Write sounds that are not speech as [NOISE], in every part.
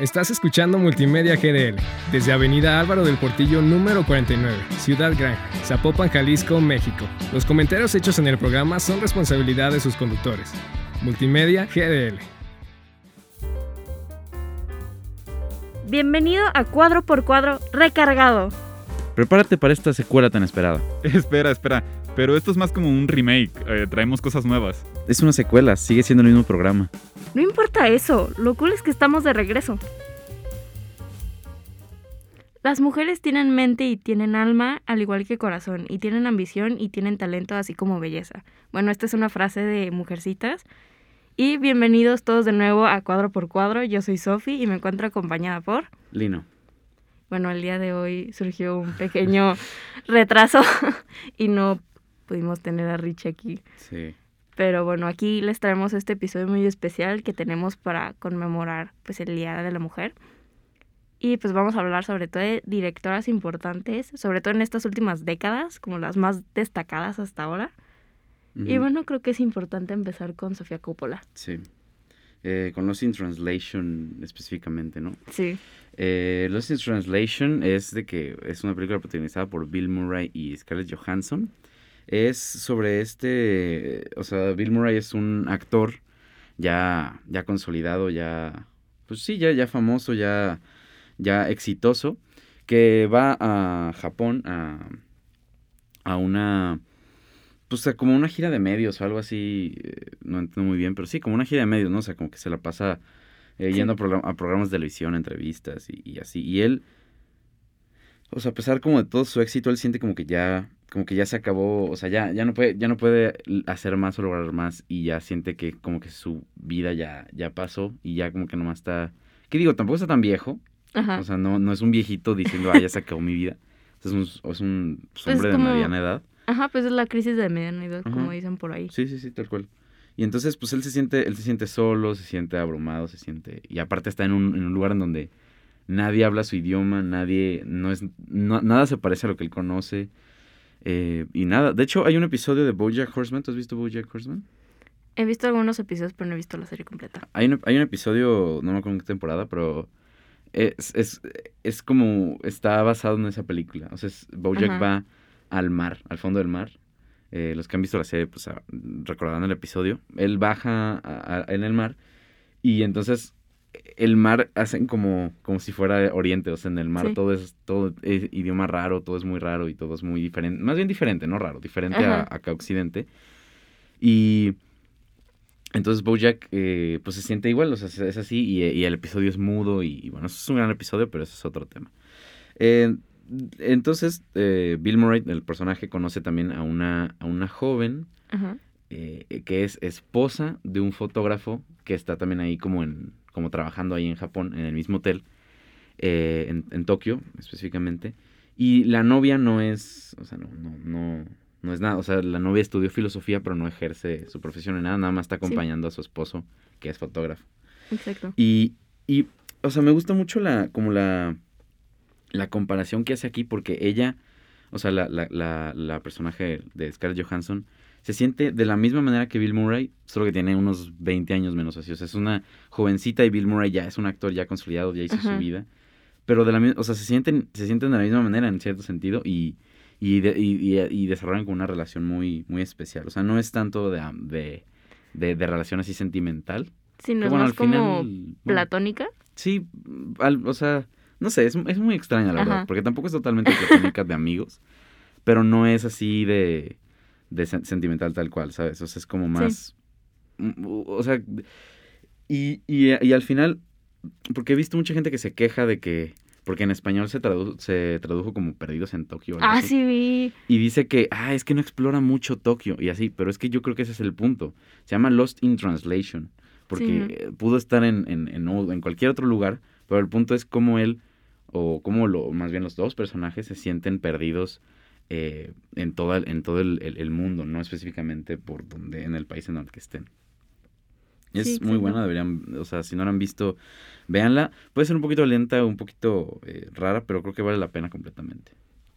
Estás escuchando Multimedia GDL desde Avenida Álvaro del Portillo número 49, Ciudad Gran, Zapopan, Jalisco, México. Los comentarios hechos en el programa son responsabilidad de sus conductores. Multimedia GDL. Bienvenido a Cuadro por Cuadro Recargado. Prepárate para esta secuela tan esperada. [LAUGHS] Espera, espera. Pero esto es más como un remake. eh, traemos cosas nuevas. Es una secuela, sigue siendo el mismo programa. No importa eso, lo cool es que estamos de regreso. Las mujeres tienen mente y tienen alma, al igual que corazón, y tienen ambición y tienen talento, así como belleza. Bueno, esta es una frase de Mujercitas. Y bienvenidos todos de nuevo a Cuadro por Cuadro. Yo soy Sofi y me encuentro acompañada por... Lino. Bueno, el día de hoy surgió un pequeño [LAUGHS] retraso [LAUGHS] y no pudimos tener a Rich aquí. Sí. Pero bueno, aquí les traemos este episodio muy especial que tenemos para conmemorar pues el Día de la Mujer. Y pues vamos a hablar sobre todo de directoras importantes, sobre todo en estas últimas décadas, como las más destacadas hasta ahora. Y bueno, creo que es importante empezar con Sofía Coppola. Sí. Eh, con Lost in Translation específicamente, ¿no? Sí. Eh, Lost in Translation es de que es una película protagonizada por Bill Murray y Scarlett Johansson. Es sobre este, o sea, Bill Murray es un actor ya, ya consolidado, ya, pues sí, ya, ya famoso, ya, ya exitoso, que va a Japón a, a una, pues a como una gira de medios o algo así, eh, no entiendo muy bien, pero sí, como una gira de medios, ¿no? O sea, como que se la pasa eh, yendo a, program- a programas de televisión, entrevistas y, y así. Y él, o sea, a pesar como de todo su éxito, él siente como que ya, como que ya se acabó, o sea, ya, ya no puede, ya no puede hacer más o lograr más y ya siente que como que su vida ya, ya pasó y ya como que nomás está, ¿qué digo? Tampoco está tan viejo, Ajá. o sea, no, no es un viejito diciendo, ah, ya se acabó mi vida. Es un, es un pues, Pues hombre como- de mediana edad. Ajá, pues es la crisis de mediana edad, como dicen por ahí. Sí, sí, sí, tal cual. Y entonces, pues él se siente, él se siente solo, se siente abrumado, se siente. Y aparte está en un, en un lugar en donde nadie habla su idioma, nadie, no es, no- nada se parece a lo que él conoce. eh, y nada. De hecho, hay un episodio de Bojack Horseman. ¿Tú has visto Bojack Horseman? He visto algunos episodios, pero no he visto la serie completa. Hay un, hay un episodio, no me acuerdo en qué temporada, pero es, es, es como está basado en esa película. O sea, es- Bojack Ajá. va al mar, al fondo del mar. Eh, los que han visto la serie, pues ah, recordarán el episodio. Él baja a- a- en el mar y entonces el mar hacen como, como si fuera Oriente. O sea, en el mar Sí. todo es todo es idioma raro, todo es muy raro y todo es muy diferente. Más bien diferente, no raro, diferente a, acá Occidente. Y entonces Bojack eh, pues se siente igual, o sea, es- es así y, y el episodio es mudo y, y bueno, eso es un gran episodio, pero eso es otro tema. Eh, entonces eh, Bill Murray, el personaje, conoce también a una, a una joven Ajá. eh, que es esposa de un fotógrafo que está también ahí como en como trabajando ahí en Japón, en el mismo hotel, eh, en, en Tokio específicamente. Y la novia no es, o sea, no, no, no, no es nada, o sea, la novia estudió filosofía, pero no ejerce su profesión en nada, nada más está acompañando a su esposo, que es fotógrafo. Exacto. Y, y, o sea, me gusta mucho la, como la, la comparación que hace aquí, porque ella, o sea, la, la, la, la personaje de Scarlett Johansson, se siente de la misma manera que Bill Murray, solo que tiene unos 20 años menos así. O sea, es una jovencita y Bill Murray ya es un actor ya consolidado, ya hizo Ajá. su vida. Pero de la misma, o sea, se sienten, se sienten de la misma manera en cierto sentido y, y, de- y, y- y desarrollan como una relación muy, muy especial. O sea, no es tanto de, de, de, de relación así sentimental. Sí, no que es más al como final, bueno, platónica. Sí, al- o sea, no sé, es, es muy extraña la verdad, porque tampoco es totalmente platónica de amigos, pero no es así de, de sen- sentimental tal cual, ¿sabes? O sea, es como más, mm, o sea, y, y, y al final, porque he visto mucha gente que se queja de que, porque en español se, tradu- se tradujo como Perdidos en Tokio. Ah, sí vi. Y dice que, ah, es que no explora mucho Tokio y así, pero es que yo creo que ese es el punto. Se llama Lost in Translation, porque Sí. pudo estar en, en, en, en cualquier otro lugar, pero el punto es cómo él, o cómo lo, más bien los dos personajes se sienten perdidos eh, en, toda, en todo el, el- el mundo, no específicamente por donde, en el país en el que estén. Es Sí, muy buena, deberían, o sea, si no la han visto, véanla. Puede ser un poquito lenta, un poquito eh, rara, pero creo que vale la pena completamente.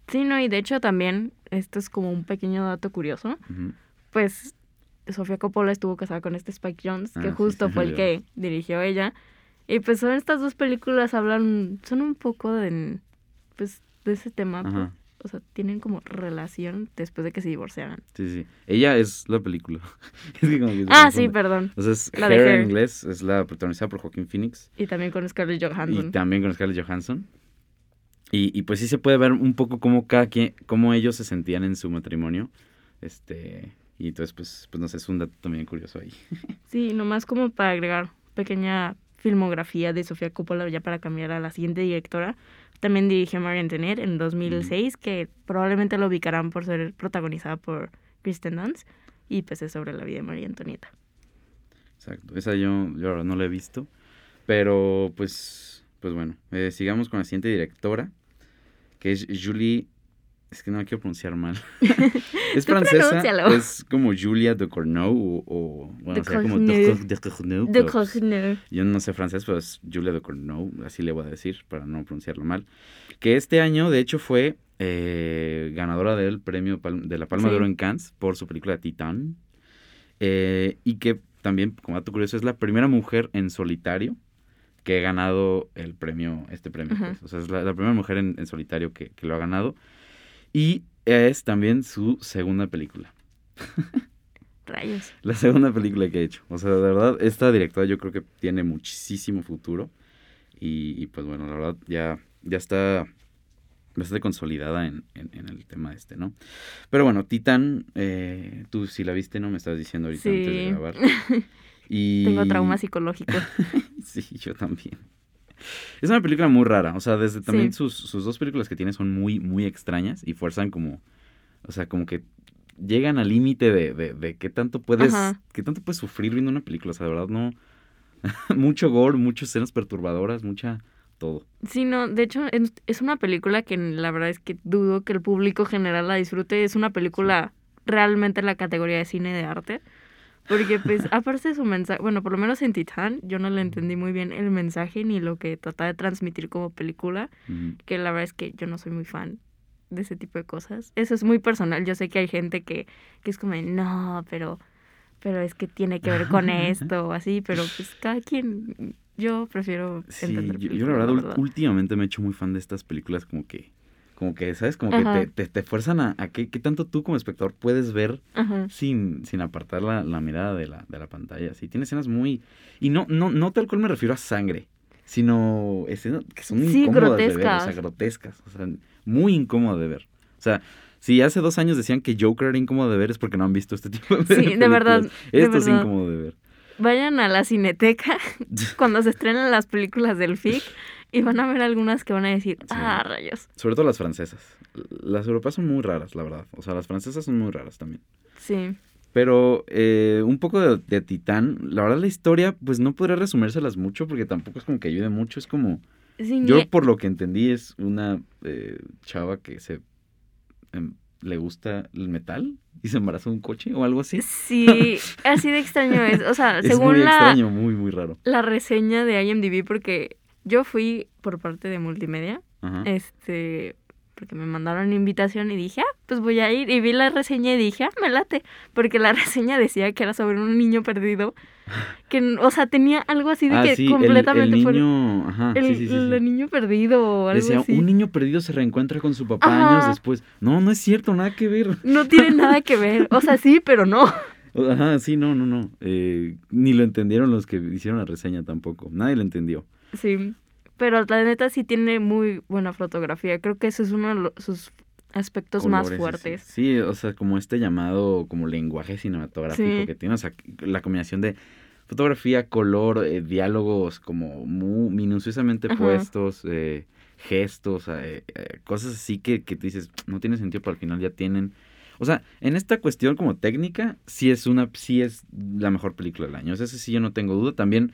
Sí, no, y de hecho también, esto es como un pequeño dato curioso, pues Sofía Coppola estuvo casada con este Spike Jones, que Ah, justo sí, [LAUGHS] fue el que dirigió ella. Y pues son estas dos películas hablan, son un poco de, pues, de ese tema. pues. O sea, tienen como relación después de que se divorciaran. Sí, sí. Ella es la película. [LAUGHS] Es que como que se Ah, sí, perdón. O sea, es La de Hair en inglés, es la protagonizada por Joaquín Phoenix. Y también con Scarlett Y Johansson. también con Scarlett Johansson. Y, y pues sí se puede ver un poco cómo cada quien, cómo ellos se sentían en su matrimonio. Este, y entonces, pues, pues no sé, es un dato también curioso ahí. [LAUGHS] Sí, nomás como para agregar pequeña filmografía de Sofía Coppola ya para cambiar a la siguiente directora. También dirigió Marie Antoinette en 2006, que probablemente lo ubicarán por ser protagonizada por Kristen Dunst. Y pues es sobre la vida de María Antonieta. Exacto. Esa yo, yo ahora no la he visto. Pero pues, pues bueno, eh, sigamos con la siguiente directora, que es Julie. Es que no la quiero pronunciar mal. [LAUGHS] es francesa. Es como Julia de Corneau o, o bueno, De sería como de, de De pero, pues, Cogneur. Yo no sé francés, pero es Julia de Cournau, así le voy a decir para no pronunciarlo mal. Que este año, de hecho, fue eh, ganadora del premio de la Palma de Sí. Oro en Cannes por su película Titán. Eh, y que también, como dato curioso, es la primera mujer en solitario que ha ganado el premio, este premio. Pues. O sea, es la, la primera mujer en, en solitario que, que lo ha ganado. Y es también su segunda película. [LAUGHS] Rayos. La segunda película que he hecho. O sea, de verdad, esta directora yo creo que tiene muchísimo futuro. Y, y, pues bueno, la verdad ya, ya está bastante consolidada en, en- en el tema este, ¿no? Pero bueno, Titán, eh, tú si la viste, ¿no? Me estabas diciendo ahorita antes de grabar. [LAUGHS] Y... Tengo trauma psicológico. [LAUGHS] Sí, yo también. Es una película muy rara, o sea, desde también Sí. sus, sus dos películas que tiene son muy, muy extrañas y fuerzan como, o sea, como que llegan al límite de, de, de qué tanto puedes, Ajá. qué tanto puedes sufrir viendo una película, o sea, de verdad no, [LAUGHS] mucho gore, muchas escenas perturbadoras, mucha, todo. Sí, no, de hecho es, es una película que la verdad es que dudo que el público general la disfrute. Es una película realmente en la categoría de cine de arte. Porque pues aparte de su mensaje, bueno, por lo menos en Titán yo no le entendí muy bien el mensaje ni lo que trataba de transmitir como película, que la verdad es que yo no soy muy fan de ese tipo de cosas. Eso es muy personal, yo sé que hay gente que, que es como, de, no, pero, pero es que tiene que ver con [LAUGHS] esto o así, pero pues cada quien, yo prefiero Sí, entender yo, yo la verdad, ul- últimamente me he hecho muy fan de estas películas como que, como que, ¿sabes? Como Ajá. que te, te, te fuerzan a, a qué, qué tanto tú como espectador puedes ver Ajá. sin, sin apartar la, la mirada de la, de la pantalla. Sí, tiene escenas muy... Y no, no, no tal cual me refiero a sangre, sino escenas que son Sí, incómodas de ver, o sea, grotescas. o sea, muy incómodas de ver. O sea, si hace dos años decían que Joker era incómodo de ver es porque no han visto este [LAUGHS] tipo de Sí, de verdad, de Esto es verdad. incómodo de ver. Vayan a la cineteca [LAUGHS] cuando se estrenan las películas del FIC [LAUGHS] y van a ver algunas que van a decir, Sí. ah, rayos. Sobre todo las francesas. Las europeas son muy raras, la verdad. O sea, las francesas son muy raras también. Sí. Pero eh, un poco de, de Titán, la verdad la historia, pues no podría resumérselas mucho porque tampoco es como que ayude mucho. Es como, Sí, yo por lo que entendí es una eh, chava que se em, le gusta el metal y se embaraza de un coche o algo así. sí, [LAUGHS] así de extraño es. O sea, es según muy la, extraño, muy, muy raro. la reseña de IMDb, porque yo fui por parte de multimedia, Ajá. este, porque me mandaron invitación y dije, ah, pues voy a ir. Y vi la reseña y dije, ah, me late. Porque la [LAUGHS] reseña decía que era sobre un niño perdido. Que, o sea, tenía algo así de ah, que sí, el- completamente el, fuera- niño, ajá, El, sí, sí, sí, sí. el niño perdido o algo Decía, así. un niño perdido se reencuentra con su papá Ajá. años después. No, no es cierto, nada que ver. No tiene nada que ver. O sea, sí, pero no. [LAUGHS] Ajá, sí, no, no, no. Eh, ni lo entendieron los que hicieron la reseña tampoco. Nadie lo entendió. Sí. Pero la neta sí tiene muy buena fotografía. Creo que eso es uno de sus aspectos más fuertes. Sí, Sí, o sea, como este llamado como lenguaje cinematográfico Sí. que tiene, o sea, la combinación de fotografía, color, eh, diálogos como muy minuciosamente Ajá. puestos, eh, gestos, eh, cosas así que, que tú dices, no tiene sentido, pero al final ya tienen... O sea, en esta cuestión como técnica, sí es una, sí es la mejor película del año. O sea, ese sí yo no tengo duda. También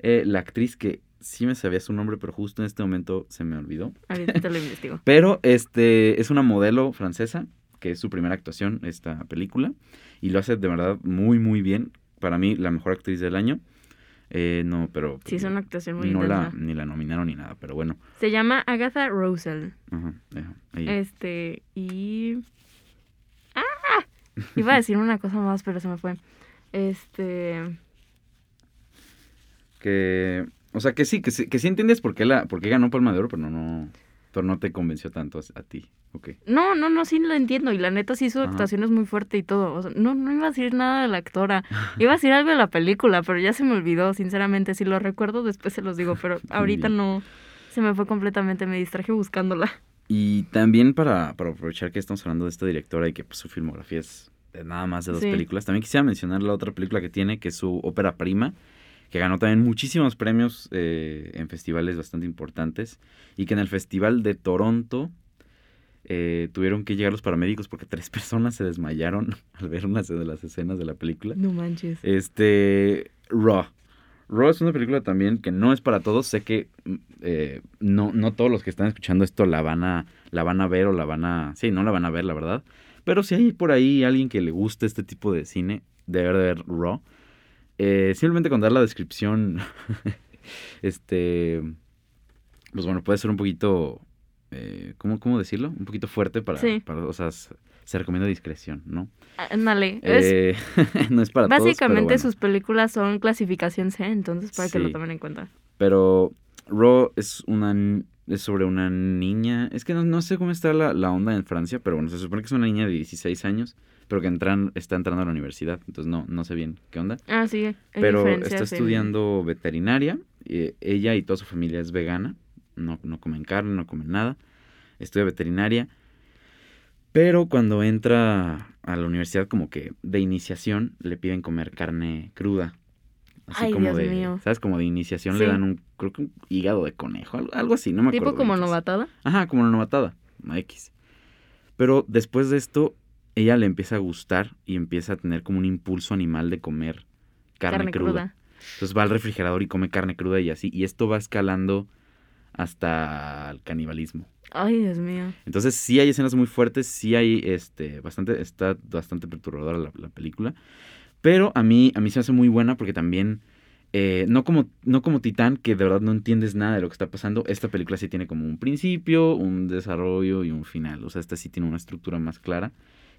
la actriz que sí me sabía su nombre, pero justo en este momento se me olvidó. Ahorita te lo [LAUGHS] investigo. Pero este es una modelo francesa, que es su primera actuación esta película, y lo hace de verdad muy, muy bien. Para mí, la mejor actriz del año. Eh, no, pero... Sí, es una actuación muy no la, ni la nominaron ni nada, pero bueno. Se llama Agatha Rosel. Ajá, ajá, ahí. Este, y... ¡Ah! Iba a decir una cosa más, pero se me fue. Este... [LAUGHS] Que O sea, que sí, que sí, que sí entiendes por qué, la, por qué ganó Palma de Oro, pero no, no, pero no te convenció tanto a, a ti. Ok. No, no, no, sí lo entiendo. Y la neta sí su Ajá. actuación es muy fuerte y todo. O sea, no, no iba a decir nada de la actora. Iba a decir algo de la película, pero ya se me olvidó, sinceramente. Si lo recuerdo, después se los digo. Pero [LAUGHS] ahorita no. Se me fue completamente, me distraje buscándola. Y también para, para aprovechar que estamos hablando de esta directora y que pues, su filmografía es de nada más de dos Sí. películas, también quisiera mencionar la otra película que tiene, que es su ópera prima, que ganó también muchísimos premios eh, en festivales bastante importantes y que en el Festival de Toronto eh, tuvieron que llegar los paramédicos porque tres [LAUGHS] personas se desmayaron [LAUGHS] al ver unas de las escenas de la película. No manches. Este, Raw. Raw es una película también que no es para todos. Sé que mm, eh, no, no todos los que están escuchando esto la van a, la van a ver o la van a... Sí, no la van a ver, la verdad. Pero si hay por ahí alguien que le guste este tipo de cine, debe de ver Raw. Eh, simplemente con dar la descripción, [LAUGHS] este, pues bueno, puede ser un poquito, eh, ¿cómo, ¿cómo decirlo? Un poquito fuerte para, Sí. para o sea, se recomienda discreción, ¿no? Ándale. es- Eh, [LAUGHS] no es para todos, básicamente bueno. sus películas son clasificación C, entonces para que lo tomen en cuenta. Pero Raw es una es sobre una niña. Es que no, no sé cómo está la, la onda en Francia, pero bueno, se supone que es una niña de 16 años, pero que entran, está entrando a la universidad. Entonces no, no sé bien qué onda. Ah, sí. Pero está estudiando veterinaria. eh, ella y toda su familia es vegana. No, no comen carne, no comen nada. Estudia veterinaria. Pero cuando entra a la universidad, como que de iniciación, le piden comer carne cruda. Así Ay, como Dios de. mío. ¿Sabes? Como de iniciación le dan un. Creo que un hígado de conejo. Algo, algo así, no me Tipo acuerdo. como qué es. novatada. Ajá, como una novatada. una X. Pero después de esto, ella le empieza a gustar y empieza a tener como un impulso animal de comer carne, Carne cruda. cruda. Entonces va al refrigerador y come carne cruda y así. Y esto va escalando hasta el canibalismo. Ay, Dios mío. Entonces sí hay escenas muy fuertes, sí hay este bastante está bastante perturbadora la, la película, pero a mí a mí se me hace muy buena porque también eh, no como no como Titán que de verdad no entiendes nada de lo que está pasando. Esta película sí tiene como un principio, un desarrollo y un final. O sea, esta sí tiene una estructura más clara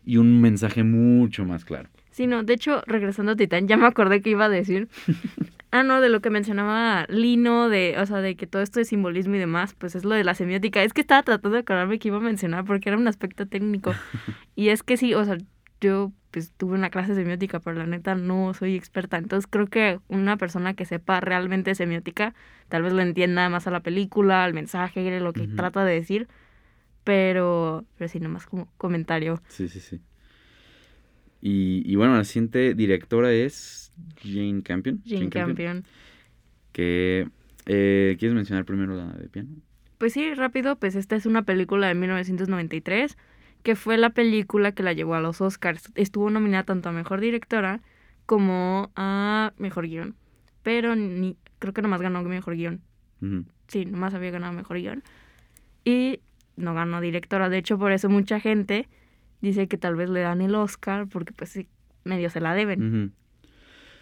y un mensaje mucho más claro. Sí, no, de hecho, regresando a Titán, ya me acordé que iba a decir. [LAUGHS] Ah, no, de lo que mencionaba Lino, de, o sea, de que todo esto de simbolismo y demás, pues es lo de la semiótica. Es que estaba tratando de acordarme que iba a mencionar porque era un aspecto técnico. [LAUGHS] Y es que sí, o sea, yo pues tuve una clase de semiótica, pero la neta no soy experta. Entonces creo que una persona que sepa realmente semiótica, tal vez lo entienda más a la película, al mensaje, lo que trata de decir. Pero, pero sí, nomás como comentario. Sí, sí, sí. Y, y bueno, la siguiente directora es Jane Campion. Jane Campion. Que eh, ¿quieres mencionar primero la de piano? Pues sí, rápido, pues esta es una película de 1993 que fue la película que la llevó a los Oscars. Estuvo nominada tanto a Mejor Directora como a Mejor Guión. Pero ni, creo que nomás ganó Mejor Guión. Sí, nomás había ganado Mejor Guión. Y no ganó Directora. De hecho, por eso mucha gente dice que tal vez le dan el Oscar porque pues sí, medio se la deben.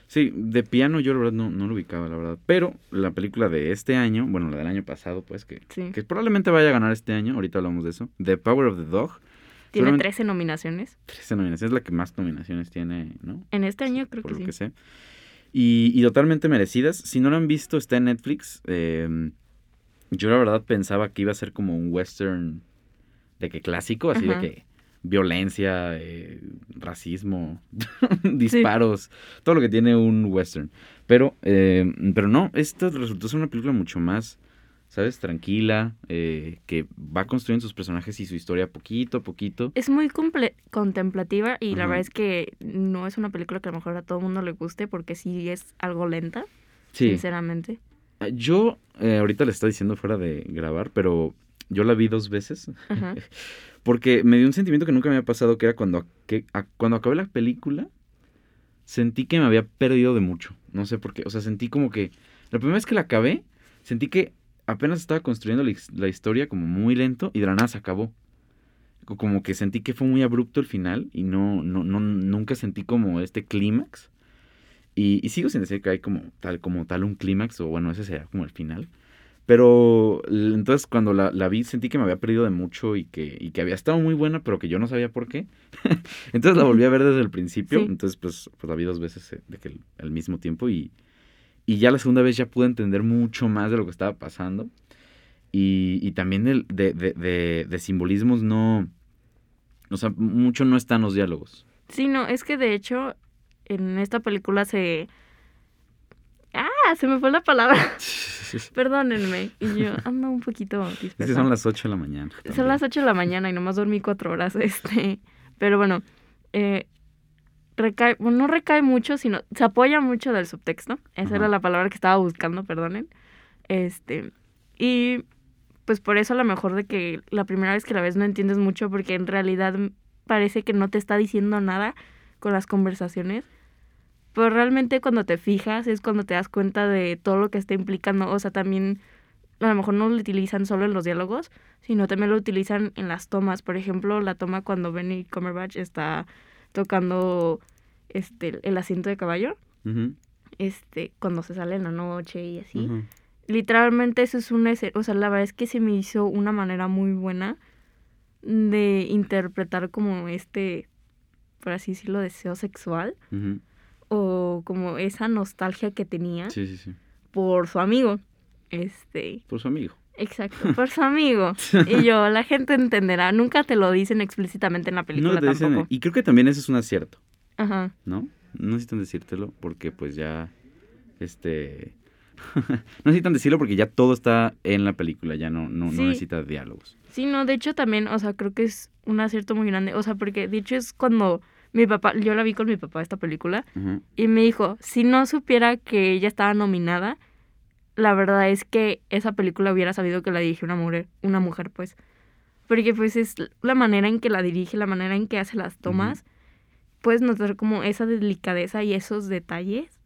Sí, de piano yo la verdad no, no lo ubicaba, la verdad. Pero la película de este año, bueno, la del año pasado, pues, que, Sí. que probablemente vaya a ganar este año, ahorita hablamos de eso. The Power of the Dog. Tiene solamente- 13 nominaciones. 13 nominaciones, es la que más nominaciones tiene, ¿no? En este año creo por que lo sí. que sé. Y, y totalmente merecidas. Si no lo han visto, está en Netflix. Eh, yo la verdad pensaba que iba a ser como un western de que clásico, así Ajá. de que violencia, eh, racismo, [LAUGHS] disparos, todo lo que tiene un western. Pero, eh, pero no, esta resultó ser una película mucho más, ¿sabes? Tranquila, eh, que va construyendo sus personajes y su historia poquito a poquito. Es muy contemplativa y la verdad es que no es una película que a lo mejor a todo el mundo le guste porque sí es algo lenta, Sí. sinceramente. Yo eh, ahorita le estaba diciendo fuera de grabar, pero yo la vi dos veces. Ajá. [LAUGHS] Porque me dio un sentimiento que nunca me había pasado, que era cuando, que, a- cuando acabé la película, sentí que me había perdido de mucho. No sé por qué. O sea, sentí como que... La primera vez que la acabé, sentí que apenas estaba construyendo la, his- la historia como muy lento y de la nada se acabó. Co- Como que sentí que fue muy abrupto el final y no, no, no nunca sentí como este clímax. Y, y sigo sin decir que hay como tal, como tal un clímax, o bueno, ese sería como el final. Pero entonces cuando la, la vi sentí que me había perdido de mucho y que, y que había estado muy buena, pero que yo no sabía por qué. [LAUGHS] entonces la volví a ver desde el principio. Sí. Entonces pues, pues la vi dos veces eh, de que el- al mismo tiempo y, Y ya la segunda vez ya pude entender mucho más de lo que estaba pasando. Y, y también de, de, de, de, simbolismos no... O sea, mucho no están los diálogos. Sí, no, es que de hecho en esta película se... Ah, se me fue la palabra. [LAUGHS] Perdónenme. Y yo ando un poquito Es que son las 8 de la mañana. Son las 8 de la mañana y nomás dormí cuatro horas. [LAUGHS] Este. Pero bueno, eh, recae, bueno, no recae mucho, sino se apoya mucho del subtexto. Esa era la palabra que estaba buscando, perdonen. Este. Y pues por eso a lo mejor de que la primera vez que la ves no entiendes mucho porque en realidad parece que no te está diciendo nada con las conversaciones. Pero realmente cuando te fijas es cuando te das cuenta de todo lo que está implicando. O sea, también a lo mejor no lo utilizan solo en los diálogos, sino también lo utilizan en las tomas. Por ejemplo, la toma cuando Benny Cumberbatch está tocando este el asiento de caballo, este cuando se sale en la noche y así. Literalmente eso es una o sea, la verdad es que se me hizo una manera muy buena de interpretar como este, por así decirlo, deseo sexual o como esa nostalgia que tenía Sí, sí, sí. por su amigo. Este, Por su amigo. Exacto, [LAUGHS] por su amigo. Y yo, la gente entenderá. Nunca te lo dicen explícitamente en la película No te dicen- tampoco. y creo que también eso es un acierto, Ajá. ¿no? No necesitan decírtelo porque pues ya, este... [LAUGHS] no necesitan decirlo porque ya todo está en la película, ya no, no, Sí. no necesita diálogos. Sí, no, de hecho también, o sea, creo que es un acierto muy grande. O sea, porque de hecho es cuando mi papá, yo la vi con mi papá esta película, y me dijo, si no supiera que ella estaba nominada, la verdad es que esa película hubiera sabido que la dirige una mujer, una mujer, pues. Porque pues es la manera en que la dirige, la manera en que hace las tomas. Puedes notar como esa delicadeza y esos detalles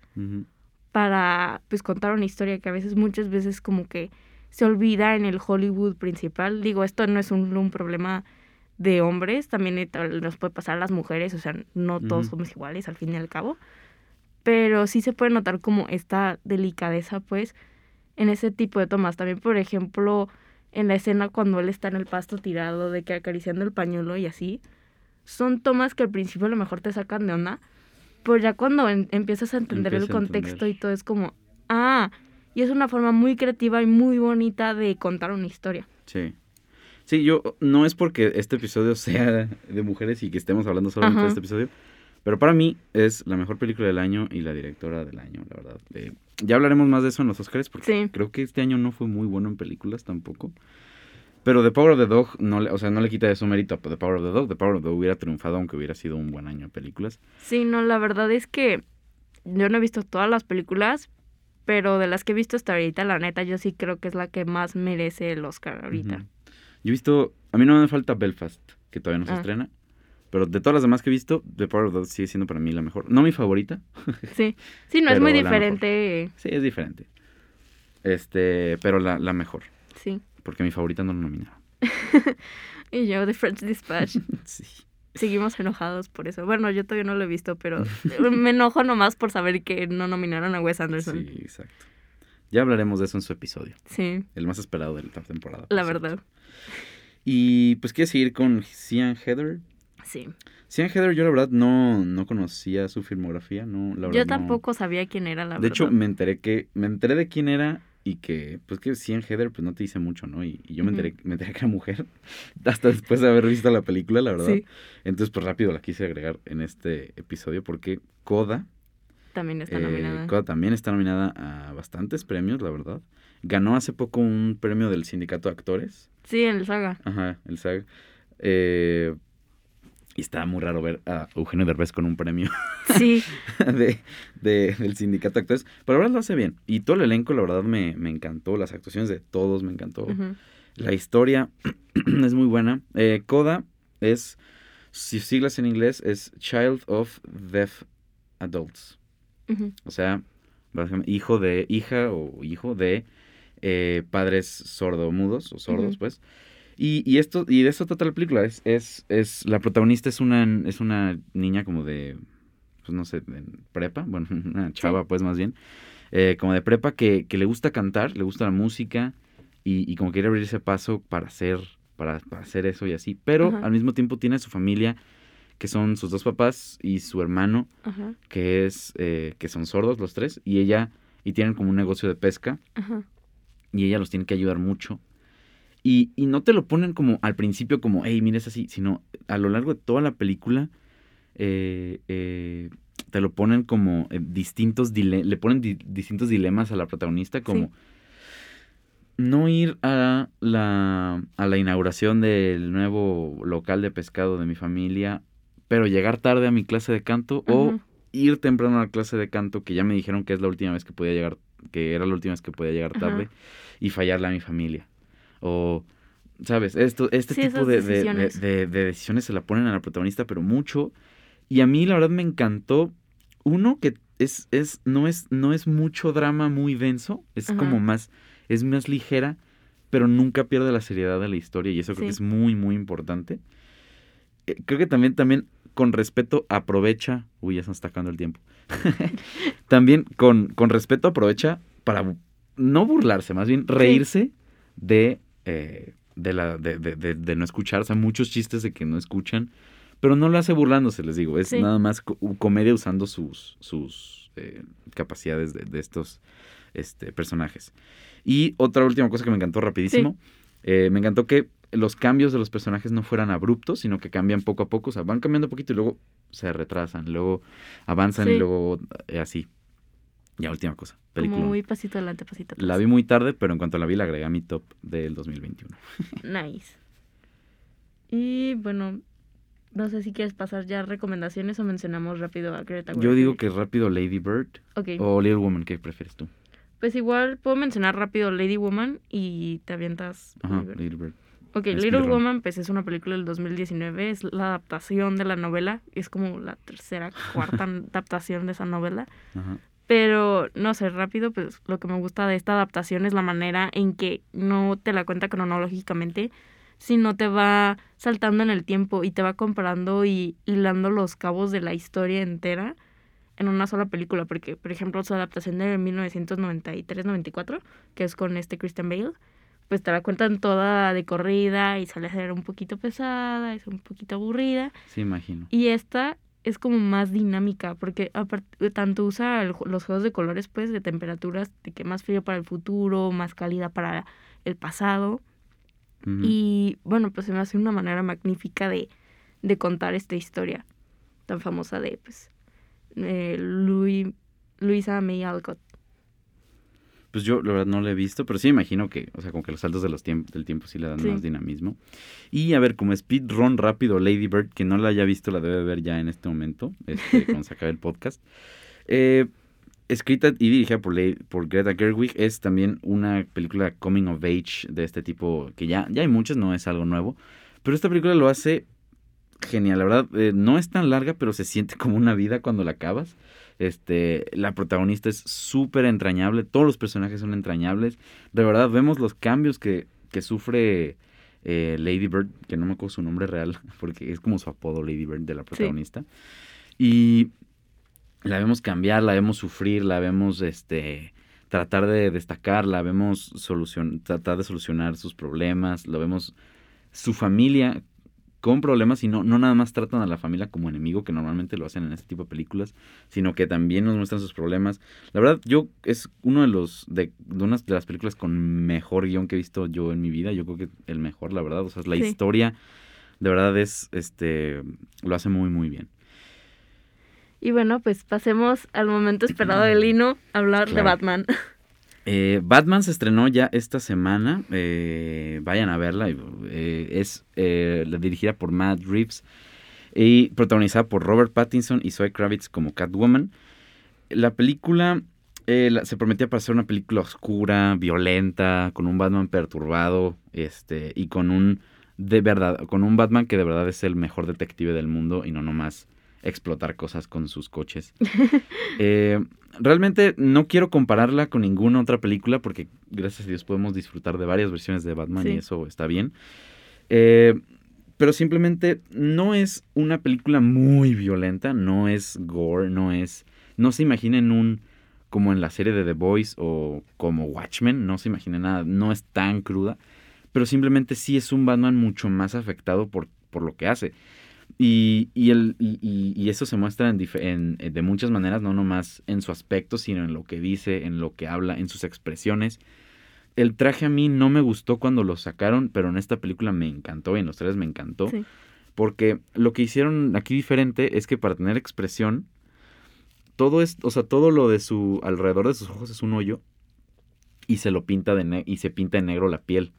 para pues contar una historia que a veces, muchas veces como que se olvida en el Hollywood principal. Digo, esto no es un, un problema de hombres, también eh, nos puede pasar a las mujeres, o sea, no todos somos iguales al fin y al cabo. Pero sí se puede notar como esta delicadeza, pues, en ese tipo de tomas. También, por ejemplo, en la escena cuando él está en el pasto tirado, de que acariciando el pañuelo y así. Son tomas que al principio a lo mejor te sacan de onda, pero ya cuando en- empiezas a entender el contexto entender. y todo es como, ah, y es una forma muy creativa y muy bonita de contar una historia. Sí. Sí, yo no es porque este episodio [LAUGHS] sea de mujeres y que estemos hablando solamente Ajá. de este episodio, pero para mí es la mejor película del año y la directora del año, la verdad. Eh, ya hablaremos más de eso en los Oscars porque Sí. creo que este año no fue muy bueno en películas tampoco. Pero The Power of the Dog, no le, o sea, no le quita eso mérito a The Power of the Dog. The Power of the Dog hubiera triunfado aunque hubiera sido un buen año en películas. Sí, no, la verdad es que yo no he visto todas las películas, pero de las que he visto hasta ahorita, la neta, yo sí creo que es la que más merece el Oscar ahorita. Yo he visto, a mí no me falta Belfast, que todavía no se Ah. estrena. Pero de todas las demás que he visto, The Power of the Dog sigue siendo para mí la mejor. No mi favorita, [LAUGHS] Sí, sí, no es muy diferente. Sí, es diferente. Este, pero la, la mejor. Sí. Porque mi favorita no la nominaron. [LAUGHS] Y yo, The French Dispatch, [LAUGHS] Sí. seguimos enojados por eso. Bueno, yo todavía no lo he visto, pero me enojo nomás por saber que no nominaron a Wes Anderson. Sí, exacto. Ya hablaremos de eso en su episodio. Sí, El más esperado de la temporada. la cierto. verdad. Y pues quieres seguir con Cian Heather. Sí. Cian Heather, yo la verdad no, no conocía su filmografía. No, la verdad, Yo no. tampoco sabía quién era, la De verdad. hecho, me enteré que, me enteré de quién era y que, pues que Cian Heather, pues no te dice mucho, ¿no? Y, y yo me enteré, me enteré que era mujer, [LAUGHS] hasta después de haber visto la película, la verdad. Sí, Entonces, pues rápido la quise agregar en este episodio porque Coda, también está eh, nominada. Coda también está nominada a bastantes premios, la verdad. Ganó hace poco un premio del Sindicato de Actores. Sí, en el saga. Ajá, el SAG. Eh, y está muy raro ver a Eugenio Derbez con un premio [LAUGHS] Sí, de, de- del sindicato de actores. Pero la verdad lo hace bien. Y todo el elenco, la verdad, me, me encantó. Las actuaciones de todos me encantó. La historia [CLEARS THROAT] es muy buena. Eh, CODA es, si siglas en inglés, es Child of Deaf Adults. O sea, básicamente, hijo de, hija o hijo de eh, padres sordomudos o sordos, pues. Y, y esto, y de eso trata la película. Es, es, es, la protagonista es una, es una niña como de, pues no sé, de prepa, bueno, [LAUGHS] una chava, pues más bien, eh, como de prepa que, que le gusta cantar, le gusta la música y, y como quiere abrirse paso para hacer, para, para hacer eso y así. Pero al mismo tiempo tiene su familia, que son sus dos papás y su hermano, Ajá. que es, eh, que son sordos los tres, y ella y tienen como un negocio de pesca Ajá. y ella los tiene que ayudar mucho. Y, y no te lo ponen como al principio como, hey, mira, es así, sino a lo largo de toda la película eh, eh, te lo ponen como eh, distintos, dile- le ponen di- distintos dilemas a la protagonista, como Sí. no ir a la, a la inauguración del nuevo local de pescado de mi familia, pero llegar tarde a mi clase de canto o ir temprano a la clase de canto, que ya me dijeron que es la última vez que podía llegar, que era la última vez que podía llegar Ajá. tarde, y fallarle a mi familia. O, ¿sabes? Esto, este Sí, tipo de, de- de- decisiones. de- de decisiones se la ponen a la protagonista, pero mucho. Y a mí, la verdad, me encantó. Uno, que es, es, no, es, no es mucho drama muy denso, es Ajá. como más, es más ligera, pero nunca pierde la seriedad de la historia, y eso creo que es muy, muy importante. Eh, creo que también, también, con respeto, aprovecha. Uy, ya se nos está acabando el tiempo. [LAUGHS] también, con, con respeto, aprovecha para no burlarse, más bien reírse de, eh, de, la, de, de- de- de no escuchar. O sea, muchos chistes de que no escuchan. Pero no lo hace burlándose, les digo. Es Sí. nada más co- comedia usando sus, sus eh, capacidades de, de estos este, personajes. Y otra última cosa que me encantó rapidísimo. eh, me encantó que los cambios de los personajes no fueran abruptos, sino que cambian poco a poco. O sea, van cambiando un poquito y luego se retrasan, luego avanzan y luego eh, así. Ya, última cosa. Película. Como muy pasito adelante, pasito atrás. La vi muy tarde, pero en cuanto la vi la agregué a mi top del 2021. [LAUGHS] Nice. Y bueno, no sé si quieres pasar ya recomendaciones o mencionamos rápido a Greta Yo digo que rápido Lady Bird Ok, o Little Woman, ¿qué prefieres tú? pues igual puedo mencionar rápido Lady Woman y te avientas. Ajá, Lady Bird. Ok, Es Little. Woman pues es una película del 2019, es la adaptación de la novela, es como la tercera, cuarta [LAUGHS] adaptación de esa novela. Ajá. Pero, no sé, rápido, pues lo que me gusta de esta adaptación es la manera en que no te la cuenta cronológicamente, sino te va saltando en el tiempo y te va comparando y hilando los cabos de la historia entera en una sola película. Porque, por ejemplo, su adaptación de 1993-94, que es con este Christian Bale, pues te la cuentan toda de corrida y sale a ser un poquito pesada, es un poquito aburrida. Sí, imagino. Y esta es como más dinámica, porque aparte, tanto usa el los juegos de colores, pues, de temperaturas, de que más frío para el futuro, más cálida para el pasado. Y bueno, pues se me hace una manera magnífica de, de contar esta historia tan famosa de, pues, eh, Louis, Luisa May Alcott. Pues yo, la verdad, no lo he visto, pero sí imagino que, o sea, como que los saltos de los tiemp- del tiempo sí le dan Sí. más dinamismo. Y a ver, como speedrun rápido, Lady Bird, que no la haya visto, la debe ver ya en este momento, este, [LAUGHS] cuando se acabe el podcast. Eh, escrita y dirigida por, Lady- por Greta Gerwig, es también una película coming of age de este tipo, que ya, ya hay muchas, no es algo nuevo. Pero esta película lo hace genial, la verdad, eh, no es tan larga, pero se siente como una vida cuando la acabas. Este, la protagonista es súper entrañable, todos los personajes son entrañables. De verdad, vemos los cambios que, que sufre eh, Lady Bird, que no me acuerdo su nombre real, [LAUGHS] porque es como su apodo Lady Bird de la protagonista. Y la vemos cambiar, la vemos sufrir, la vemos este tratar de destacar, la vemos solucion tratar de solucionar sus problemas, lo vemos su familia con problemas y no, no nada más tratan a la familia como enemigo, que normalmente lo hacen en este tipo de películas, sino que también nos muestran sus problemas. La verdad, yo es uno de los de, de unas de las películas con mejor guion que he visto yo en mi vida. Yo creo que el mejor, la verdad. O sea, la Sí. historia de verdad es este lo hace muy muy bien. Y bueno, pues pasemos al momento esperado de Lino, hablar de. Batman. [LAUGHS] Eh, Batman se estrenó ya esta semana. eh, vayan a verla. eh, es eh, dirigida por Matt Reeves y protagonizada por Robert Pattinson y Zoe Kravitz como Catwoman. La película eh, se prometía para ser una película oscura, violenta, con un Batman perturbado, este, y con un de verdad, con un Batman que de verdad es el mejor detective del mundo y no nomás explotar cosas con sus coches. [LAUGHS] Eh, realmente no quiero compararla con ninguna otra película porque gracias a Dios podemos disfrutar de varias versiones de Batman y eso está bien. Eh, pero simplemente no es una película muy violenta, no es gore, no es... No se imaginen un... como en la serie de The Boys o como Watchmen, no se imaginen nada, no es tan cruda, pero simplemente sí es un Batman mucho más afectado por, por lo que hace. Y, y, el, y, y- eso se muestra en, en- eh, de muchas maneras, no nomás en su aspecto, sino en lo que dice, en lo que habla, en sus expresiones. El traje a mí no me gustó cuando lo sacaron, pero en esta película me encantó y en los tres me encantó. Sí. Porque lo que hicieron aquí diferente es que para tener expresión, todo es, o sea, todo lo de su alrededor de sus ojos es un hoyo y se lo pinta de y se pinta en negro la piel.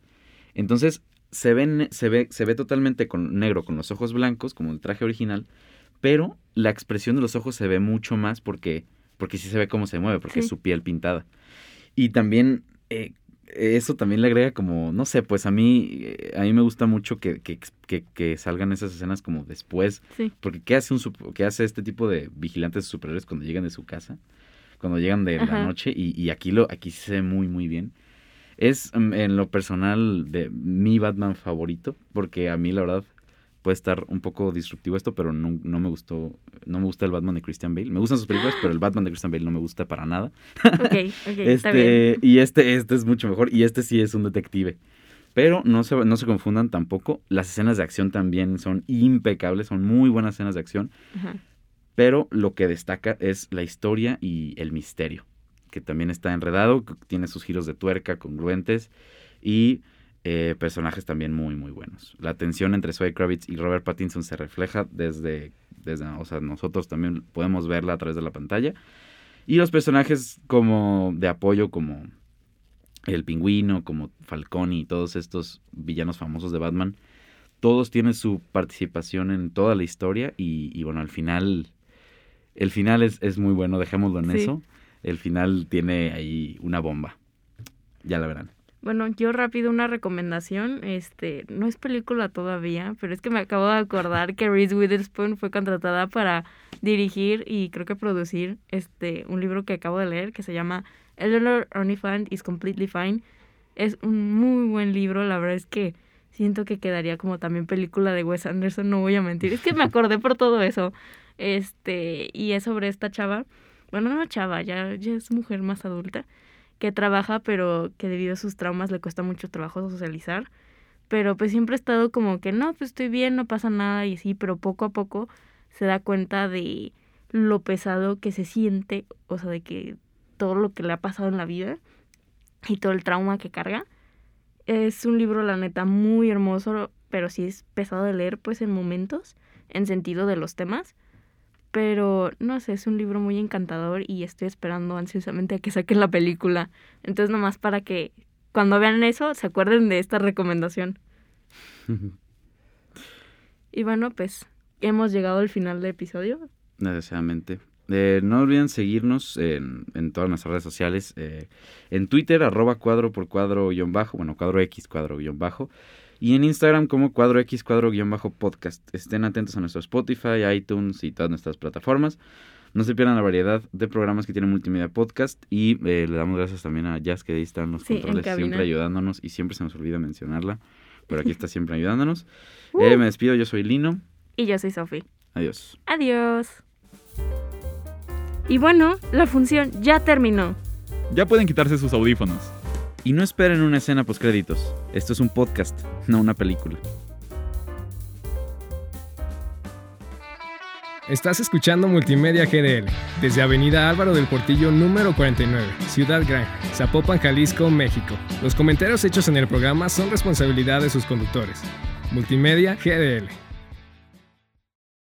Entonces se ve, ne- se ve, se ve totalmente con negro con los ojos blancos como el traje original, pero la expresión de los ojos se ve mucho más porque porque sí se ve cómo se mueve porque es su piel pintada. Y también eh, eso también le agrega como, no sé, pues a mí, eh, a mí me gusta mucho que, que, que- que salgan esas escenas como después. Sí. Porque ¿qué hace, un, qué hace este tipo de vigilantes superiores cuando llegan de su casa? Cuando llegan de la noche y, y aquí, lo, aquí se ve muy, muy bien. Es mm, en lo personal de mi Batman favorito, porque a mí la verdad puede estar un poco disruptivo esto, pero no, no me gustó, no me gusta el Batman de Christian Bale. Me gustan sus películas, pero el Batman de Christian Bale no me gusta para nada. Ok, [LAUGHS] ok, está bien. Este, y este, este es mucho mejor. Y este sí es un detective. Pero no se, no se confundan tampoco. Las escenas de acción también son impecables. Son muy buenas escenas de acción. Ajá. Pero lo que destaca es la historia y el misterio. Que también está enredado. que Tiene sus giros de tuerca congruentes. Y eh, personajes también muy, muy buenos. La tensión entre Zoe Kravitz y Robert Pattinson se refleja desde, desde. O sea, nosotros también podemos verla a través de la pantalla. Y los personajes como de apoyo, como el pingüino, como Falcone y todos estos villanos famosos de Batman, todos tienen su participación en toda la historia y, y bueno, al final, el final es, es muy bueno, dejémoslo en Sí. eso. El final tiene ahí una bomba. Ya la verán. Bueno, yo rápido una recomendación, este, no es película todavía, pero es que me acabo de acordar que Reese Witherspoon fue contratada para dirigir y creo que producir este un libro que acabo de leer que se llama Eleanor Oliphant is Completely Fine. Es un muy buen libro, la verdad es que siento que quedaría como también película de Wes Anderson, no voy a mentir, es que me acordé por todo eso. Este, y es sobre esta chava, bueno, no chava, ya, ya es mujer más adulta que trabaja, pero que debido a sus traumas le cuesta mucho trabajo socializar. Pero pues siempre ha estado como que no, pues estoy bien, no pasa nada y sí, pero poco a poco se da cuenta de lo pesado que se siente, o sea, de que todo lo que le ha pasado en la vida y todo el trauma que carga. Es un libro, la neta, muy hermoso, pero sí es pesado de leer, pues en momentos, en sentido de los temas. Pero no sé, es un libro muy encantador y estoy esperando ansiosamente a que saquen la película. Entonces, nomás para que cuando vean eso se acuerden de esta recomendación. [LAUGHS] Y bueno, pues hemos llegado al final del episodio. Desgraciadamente. Eh, no olviden seguirnos en, en todas nuestras redes sociales. eh, en Twitter, arroba cuadro por cuadro guion bajo. Bueno, cuadro X cuadro guion bajo. Y en Instagram como cuadro X cuadro guion bajo podcast. Estén atentos a nuestro Spotify, iTunes y todas nuestras plataformas. No se pierdan la variedad de programas que tiene Multimedia Podcast. Y eh, le damos gracias también a Jazz, que ahí están los Sí, en controles, siempre ayudándonos. Y siempre se nos olvida mencionarla. Pero aquí está [LAUGHS] siempre ayudándonos. Uh. Eh, me despido, yo soy Lino. Y yo soy Sofi. Adiós. Adiós. Y bueno, la función ya terminó. Ya pueden quitarse sus audífonos. Y no esperen una escena post créditos. Esto es un podcast, no una película. Estás escuchando Multimedia GDL desde Avenida Álvaro del Portillo número 49, Ciudad Gran, Zapopan, Jalisco, México. Los comentarios hechos en el programa son responsabilidad de sus conductores. Multimedia GDL.